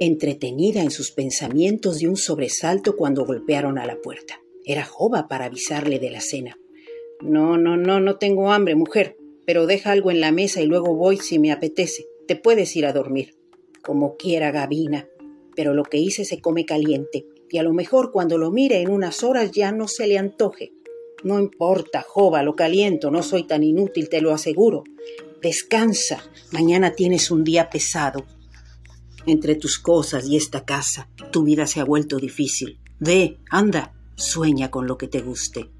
entretenida en sus pensamientos de un sobresalto cuando golpearon a la puerta. Era Jova para avisarle de la cena. No, no, no, no tengo hambre, mujer, pero deja algo en la mesa y luego voy si me apetece. Te puedes ir a dormir. Como quiera, Gavina, pero lo que hice se come caliente, y a lo mejor cuando lo mire en unas horas ya no se le antoje. No importa, Jova, lo caliento, no soy tan inútil, te lo aseguro. Descansa, mañana tienes un día pesado. Entre tus cosas y esta casa, tu vida se ha vuelto difícil. Ve, anda, sueña con lo que te guste.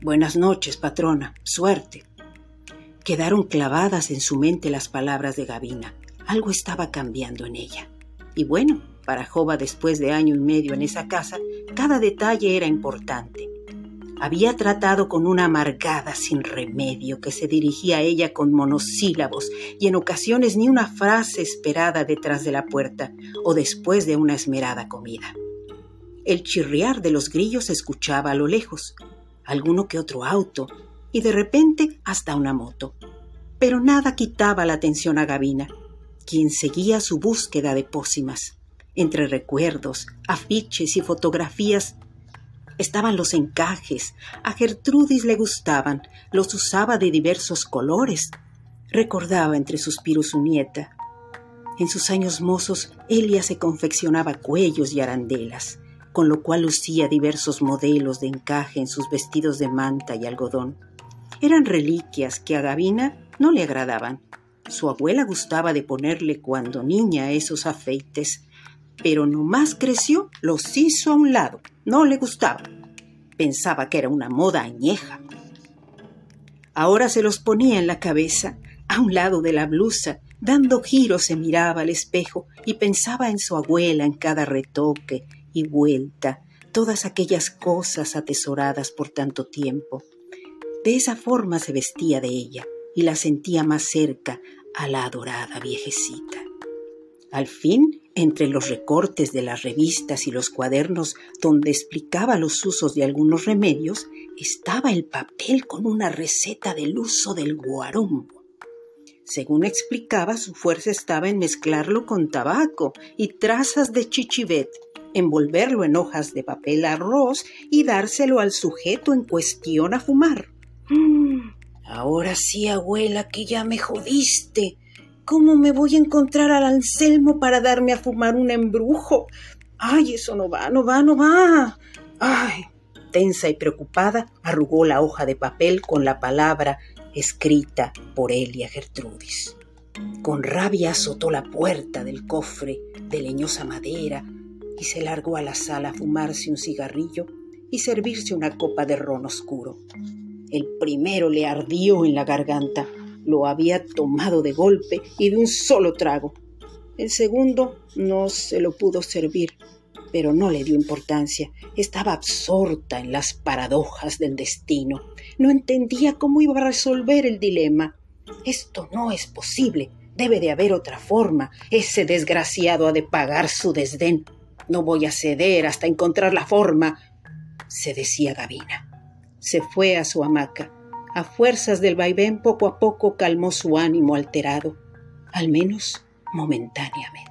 Buenas noches, patrona, suerte. Quedaron clavadas en su mente las palabras de Gavina. Algo estaba cambiando en ella. Y bueno, para Jova después de año y medio en esa casa, cada detalle era importante. Había tratado con una amargada sin remedio que se dirigía a ella con monosílabos y en ocasiones ni una frase esperada detrás de la puerta o después de una esmerada comida. El chirriar de los grillos se escuchaba a lo lejos, alguno que otro auto y de repente hasta una moto. Pero nada quitaba la atención a Gavina, quien seguía su búsqueda de pócimas. Entre recuerdos, afiches y fotografías estaban los encajes. A Gertrudis le gustaban, los usaba de diversos colores. Recordaba entre suspiros su nieta. En sus años mozos, Elia se confeccionaba cuellos y arandelas, con lo cual lucía diversos modelos de encaje en sus vestidos de manta y algodón. Eran reliquias que a Gavina no le agradaban. Su abuela gustaba de ponerle cuando niña esos afeites, pero no más creció, los hizo a un lado. No le gustaba. Pensaba que era una moda añeja. Ahora se los ponía en la cabeza, a un lado de la blusa, dando giros se miraba al espejo y pensaba en su abuela en cada retoque y vuelta, todas aquellas cosas atesoradas por tanto tiempo. De esa forma se vestía de ella y la sentía más cerca a la adorada viejecita. Al fin, entre los recortes de las revistas y los cuadernos donde explicaba los usos de algunos remedios, estaba el papel con una receta del uso del guarombo. Según explicaba, su fuerza estaba en mezclarlo con tabaco y trazas de chichivet, envolverlo en hojas de papel arroz y dárselo al sujeto en cuestión a fumar. Mm, ahora sí, abuela, que ya me jodiste, ¿Cómo me voy a encontrar al Anselmo para darme a fumar un embrujo? Ay, eso no va, no va, no va. Ay, tensa y preocupada, arrugó la hoja de papel con la palabra escrita por Elia Gertrudis. Con rabia azotó la puerta del cofre de leñosa madera y se largó a la sala a fumarse un cigarrillo y servirse una copa de ron oscuro. El primero le ardió en la garganta lo había tomado de golpe y de un solo trago. El segundo no se lo pudo servir, pero no le dio importancia. Estaba absorta en las paradojas del destino. No entendía cómo iba a resolver el dilema. Esto no es posible. Debe de haber otra forma. Ese desgraciado ha de pagar su desdén. No voy a ceder hasta encontrar la forma, se decía Gavina. Se fue a su hamaca a fuerzas del vaivén poco a poco calmó su ánimo alterado, al menos momentáneamente.